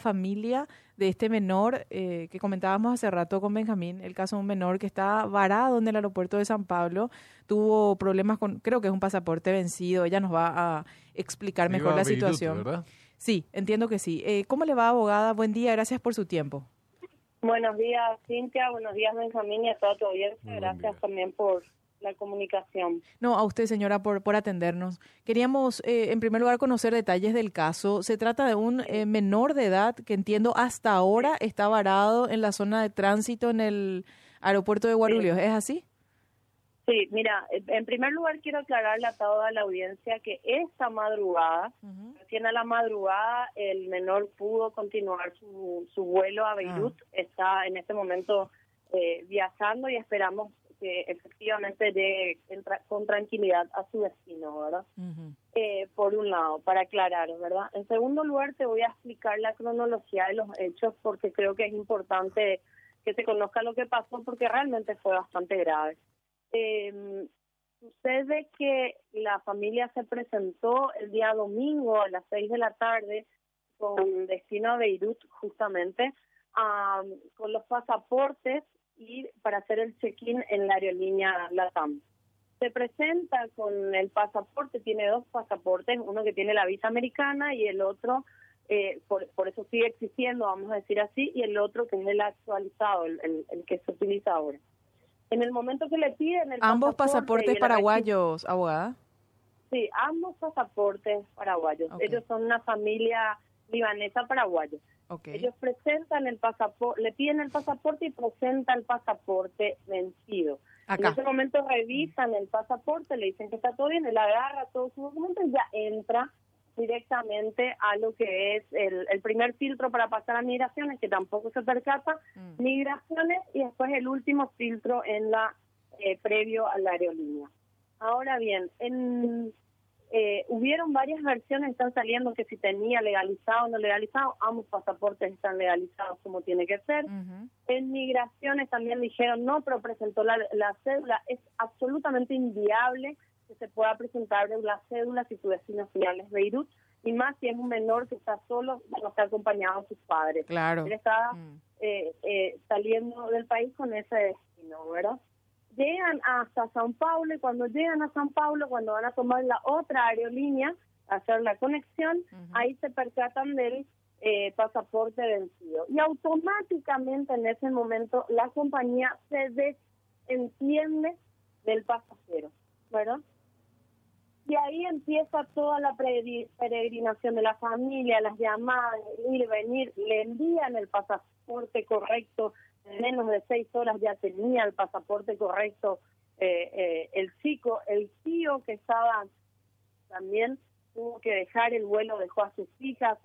familia de este menor eh, que comentábamos hace rato con Benjamín, el caso de un menor que está varado en el aeropuerto de San Pablo, tuvo problemas con, creo que es un pasaporte vencido, ella nos va a explicar mejor la situación. Sí, entiendo que sí. Eh, ¿Cómo le va, abogada? Buen día, gracias por su tiempo. Buenos días, Cintia. Buenos días, Benjamín, y a toda tu audiencia. Gracias también por la comunicación. No, a usted, señora, por, por atendernos. Queríamos, eh, en primer lugar, conocer detalles del caso. Se trata de un eh, menor de edad que entiendo hasta ahora está varado en la zona de tránsito en el aeropuerto de Guarulhos. ¿Es así? Sí, mira, en primer lugar quiero aclararle a toda la audiencia que esta madrugada, recién a la madrugada, el menor pudo continuar su, su vuelo a Beirut. Ah. Está en este momento eh, viajando y esperamos que efectivamente llegue con tranquilidad a su destino, ¿verdad? Eh, por un lado, para aclarar, ¿verdad? En segundo lugar, te voy a explicar la cronología de los hechos porque creo que es importante que se conozca lo que pasó porque realmente fue bastante grave. Eh, sucede que la familia se presentó el día domingo a las seis de la tarde con destino a Beirut justamente con los pasaportes y para hacer el check-in en la aerolínea LATAM. Se presenta con el pasaporte, tiene dos pasaportes, uno que tiene la visa americana y el otro, eh, por, por, eso sigue existiendo, vamos a decir así, y el otro que es el actualizado, el, el, que se utiliza ahora. En el momento que le piden el Ambos pasaportes paraguayos, abogada. Sí, ambos pasaportes paraguayos. Ellos son una familia libanesa paraguaya. Ellos presentan el pasaporte, le piden el pasaporte y presentan el pasaporte vencido. En ese momento revisan el pasaporte, le dicen que está todo bien, él agarra todos sus documentos y ya entra directamente a lo que es el, primer filtro para pasar a migraciones, que tampoco se percata, mm. migraciones, y después el último filtro en la eh, previo a la aerolínea. Ahora bien, en eh, hubieron varias versiones, están saliendo que si tenía legalizado o no legalizado, ambos pasaportes están legalizados como tiene que ser. En migraciones también dijeron no, pero presentó la, cédula. Es absolutamente inviable que se pueda presentar la cédula si su destino final es Beirut, y más si es un menor que está solo, no está acompañado de sus padres. Claro. Él está mm. eh, eh, saliendo del país con ese destino, ¿verdad? Llegan hasta San Paulo y cuando llegan a San Paulo, cuando van a tomar la otra aerolínea, hacer la conexión, ahí se percatan del eh, pasaporte vencido. Y automáticamente en ese momento la compañía se desentiende del pasajero, ¿verdad? Y ahí empieza toda la peregrinación de la familia, las llamadas, ir, venir, le envían el pasaporte correcto, en menos de seis horas ya tenía el pasaporte correcto eh, eh, el chico, el tío que estaba también tuvo que dejar el vuelo, dejó a sus hijas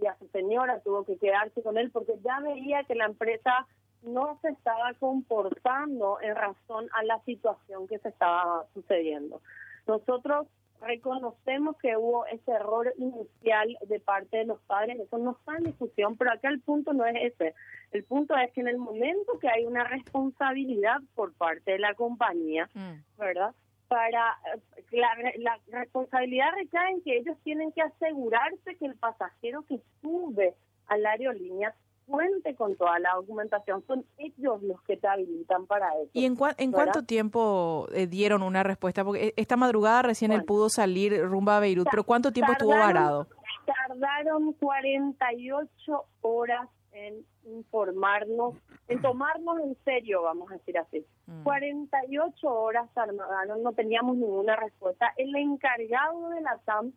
y a su señora, tuvo que quedarse con él porque ya veía que la empresa no se estaba comportando en razón a la situación que se estaba sucediendo. Nosotros reconocemos que hubo ese error inicial de parte de los padres, eso no está en discusión, pero acá el punto no es ese. El punto es que en el momento que hay una responsabilidad por parte de la compañía, mm. ¿verdad? Para eh, la, la responsabilidad recae en que ellos tienen que asegurarse que el pasajero que sube a la aerolínea cuente con toda la documentación. Son ellos los que te habilitan para eso. ¿Y en, en cuánto tiempo eh, dieron una respuesta? Porque eh, esta madrugada recién él pudo salir rumbo a Beirut, pero ¿cuánto tiempo estuvo varado? Tardaron 48 horas en informarnos, en tomarnos en serio, vamos a decir así. 48 mm. horas tardaron, no teníamos ninguna respuesta. El encargado de la TAM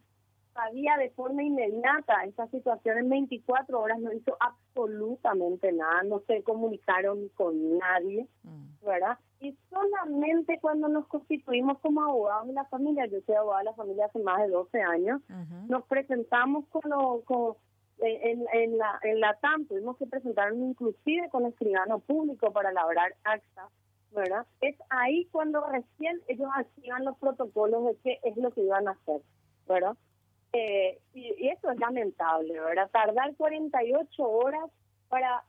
sabía de forma inmediata esa situación en 24 horas, no hizo absolutamente nada, no se comunicaron con nadie, mm. ¿verdad? Y solamente cuando nos constituimos como abogados de la familia, yo soy abogada de la familia hace más de 12 años, nos presentamos con, lo, con en, en, la, en la TAM, tuvimos que presentarnos inclusive con escribano público para elaborar acta, ¿verdad? Es ahí cuando recién ellos activan los protocolos de qué es lo que iban a hacer, ¿verdad? Eh, y, eso es lamentable, ¿verdad? Tardar 48 horas para,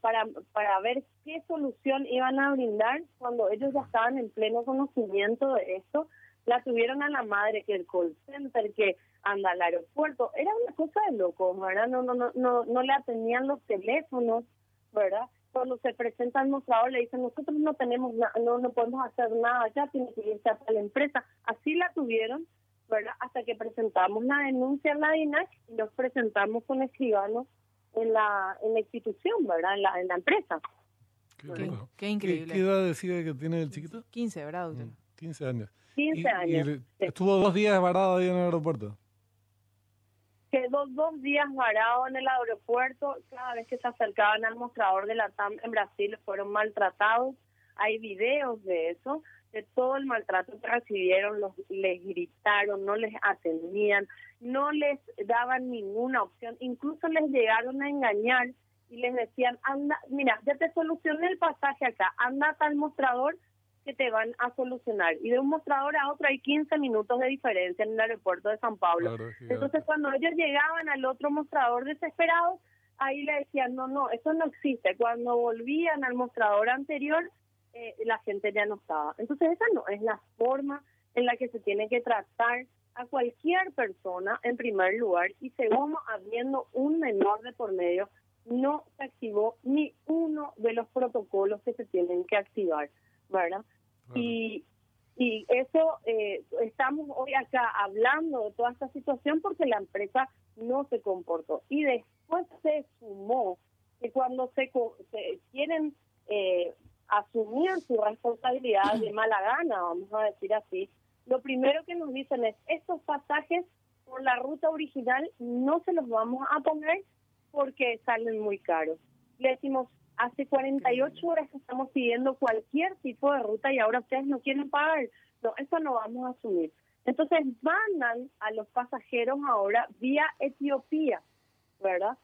para, para ver qué solución iban a brindar cuando ellos ya estaban en pleno conocimiento de esto. La tuvieron a la madre, que el call center, que anda al aeropuerto. Era una cosa de loco, ¿verdad? No, no, no, no, no le atendían los teléfonos, ¿verdad? Cuando se presenta al mostrador le dicen, nosotros no tenemos no, no podemos hacer nada, ya tiene que irse a la empresa. Así la tuvieron, ¿verdad? Hasta que presentamos la denuncia en la DINAC y nos presentamos con escribanos en la, en la institución, ¿verdad? En la, en la empresa. Qué, increíble. ¿Qué, edad decide que tiene el chiquito? 15, ¿verdad? 15 mm, años. 15 años. estuvo dos días varado ahí en el aeropuerto. Quedó dos días varado en el aeropuerto. Cada vez que se acercaban al mostrador de la TAM en Brasil fueron maltratados. Hay videos de eso, de todo el maltrato que recibieron. Los, les gritaron, no les atendían, no les daban ninguna opción. Incluso les llegaron a engañar y les decían, anda, mira, ya te solucioné el pasaje acá, anda al mostrador que te van a solucionar. Y de un mostrador a otro hay 15 minutos de diferencia en el aeropuerto de San Pablo. Entonces cuando ellos llegaban al otro mostrador desesperados, ahí le decían, no, no, eso no existe. Cuando volvían al mostrador anterior, eh, la gente ya no estaba. Entonces esa no es la forma en la que se tiene que tratar a cualquier persona en primer lugar y segundo, habiendo un menor de por medio, no se activó ni uno de los protocolos que se tienen que activar. ¿verdad? Y, y eso, eh, estamos hoy acá hablando de toda esta situación porque la empresa no se comportó. Y después se sumó que cuando se, quieren eh, asumir su responsabilidad de mala gana, vamos a decir así, lo primero que nos dicen es, estos pasajes por la ruta original no se los vamos a poner porque salen muy caros. Le decimos, Hace 48 horas que estamos pidiendo cualquier tipo de ruta y ahora ustedes no quieren pagar. No, eso no vamos a asumir. Entonces mandan a los pasajeros ahora vía Etiopía, ¿verdad?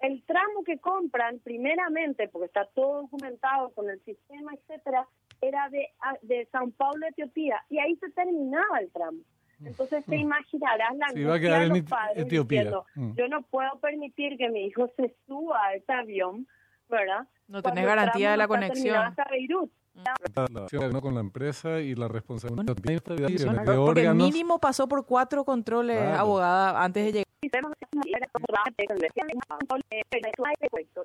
El tramo que compran, primeramente, porque está todo documentado con el sistema, etcétera, era de, de San Paulo, Etiopía, y ahí se terminaba el tramo. Entonces te mm. imaginarás la sí, angustia de los padres Etiopía. Mm. yo no puedo permitir que mi hijo se suba a ese avión ¿verdad? No tenés garantía de la conexión. Hasta Beirut. La con la empresa y la responsabilidad porque el mínimo pasó por cuatro controles, abogada, antes de llegar.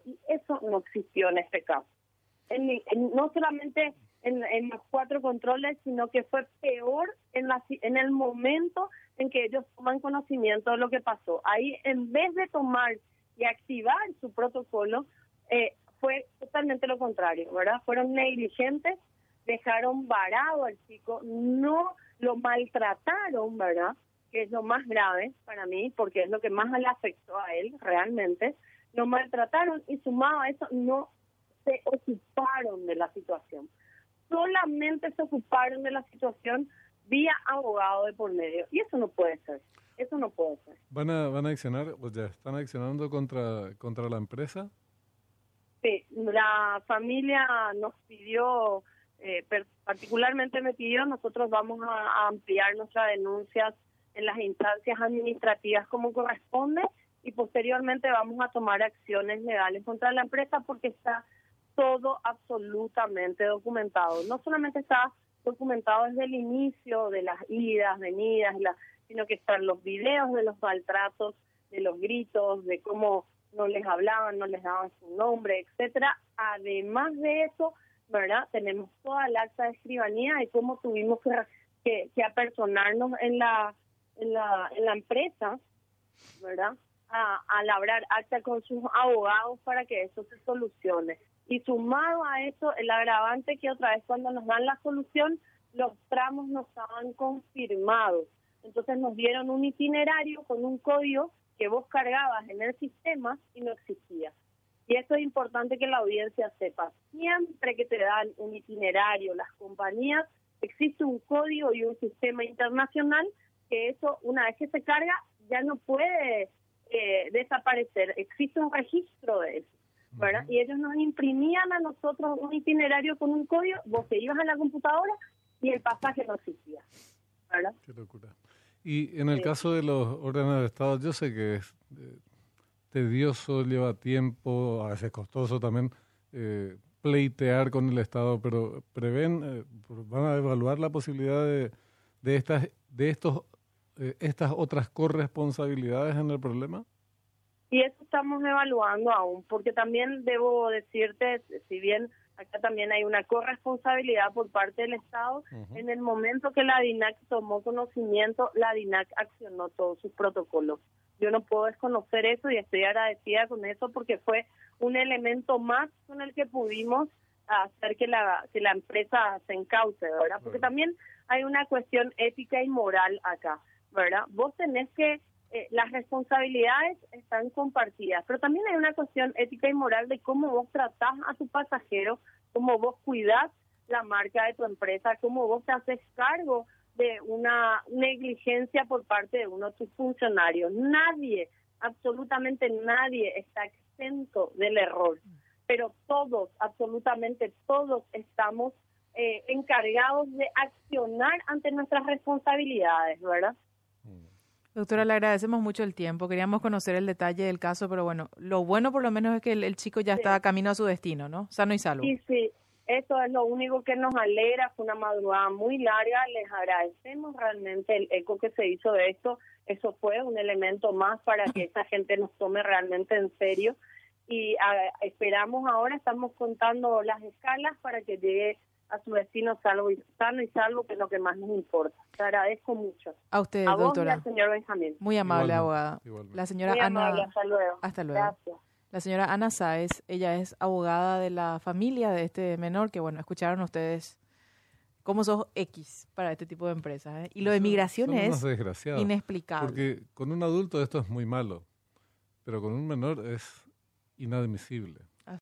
Y eso no existió en este caso. no solamente en, los cuatro controles, sino que fue peor en, la, en el momento en que ellos toman conocimiento de lo que pasó. Ahí, en vez de tomar y activar su protocolo, eh, fue totalmente lo contrario, ¿verdad? Fueron negligentes, dejaron varado al chico, no lo maltrataron, ¿verdad? Que es lo más grave para mí, porque es lo que más le afectó a él realmente. Lo maltrataron y sumado a eso, no se ocuparon de la situación. Solamente se ocuparon de la situación vía abogado de por medio. Y eso no puede ser. Eso no puede ser. ¿Van a, van a accionar, o ya están accionando contra, contra la empresa? la familia nos pidió, eh, particularmente me pidió, nosotros vamos a, ampliar nuestras denuncias en las instancias administrativas como corresponde y posteriormente vamos a tomar acciones legales contra la empresa porque está todo absolutamente documentado. No solamente está documentado desde el inicio de las idas, venidas, sino que están los videos de los maltratos, de los gritos, de cómo no les hablaban, no les daban su nombre, etcétera. Además de eso, ¿verdad? Tenemos toda la acta de escribanía y cómo tuvimos que, que, apersonarnos en la, en la, en la empresa, ¿verdad? A, a labrar acta con sus abogados para que eso se solucione. Y sumado a eso, el agravante que otra vez cuando nos dan la solución, los tramos no estaban confirmados. Entonces nos dieron un itinerario con un código que vos cargabas en el sistema y no existía. Y eso es importante que la audiencia sepa. Siempre que te dan un itinerario, las compañías, existe un código y un sistema internacional que eso, una vez que se carga, ya no puede eh, desaparecer. Existe un registro de eso. ¿verdad? Y ellos nos imprimían a nosotros un itinerario con un código, vos te ibas a la computadora y el pasaje no existía. ¿verdad? Qué locura. Y en el caso de los órdenes de Estado, yo sé que es eh, tedioso, lleva tiempo, a veces costoso también eh, pleitear con el Estado, pero prevén, eh, van a evaluar la posibilidad de, de, estas, de estos eh, estas otras corresponsabilidades en el problema? Y eso estamos evaluando aún, porque también debo decirte, si bien acá también hay una corresponsabilidad por parte del Estado, en el momento que la DINAC tomó conocimiento, la DINAC accionó todos sus protocolos. Yo no puedo desconocer eso y estoy agradecida con eso porque fue un elemento más con el que pudimos hacer que la que la empresa se encauce, ¿verdad? Porque también hay una cuestión ética y moral acá, ¿verdad? Vos tenés que eh, las responsabilidades están compartidas, pero también hay una cuestión ética y moral de cómo vos tratás a tu pasajero, cómo vos cuidás la marca de tu empresa, cómo vos te haces cargo de una negligencia por parte de uno de tus funcionarios. Nadie, absolutamente nadie está exento del error, pero todos, absolutamente todos estamos eh, encargados de accionar ante nuestras responsabilidades, ¿verdad? Doctora, le agradecemos mucho el tiempo. Queríamos conocer el detalle del caso, pero bueno, lo bueno por lo menos es que el, chico ya está camino a su destino, ¿no? Sano y salvo. Sí, sí. Eso es lo único que nos alegra. Fue una madrugada muy larga. Les agradecemos realmente el eco que se hizo de esto. Eso fue un elemento más para que esa gente nos tome realmente en serio. Y ah, esperamos ahora, estamos contando las escalas para que llegue a su destino salvo y, sano y salvo, que es lo que más nos importa. Te agradezco mucho. A usted, a doctora. Vos señor Benjamín. Muy amable, abogada. La señora Muy Ana. Amable, hasta luego. Hasta luego. Gracias. La señora Ana Sáez, ella es abogada de la familia de este menor, que bueno, escucharon ustedes cómo sos X para este tipo de empresas. ¿eh? Y lo de migración es inexplicable. Porque con un adulto esto es muy malo, pero con un menor es inadmisible.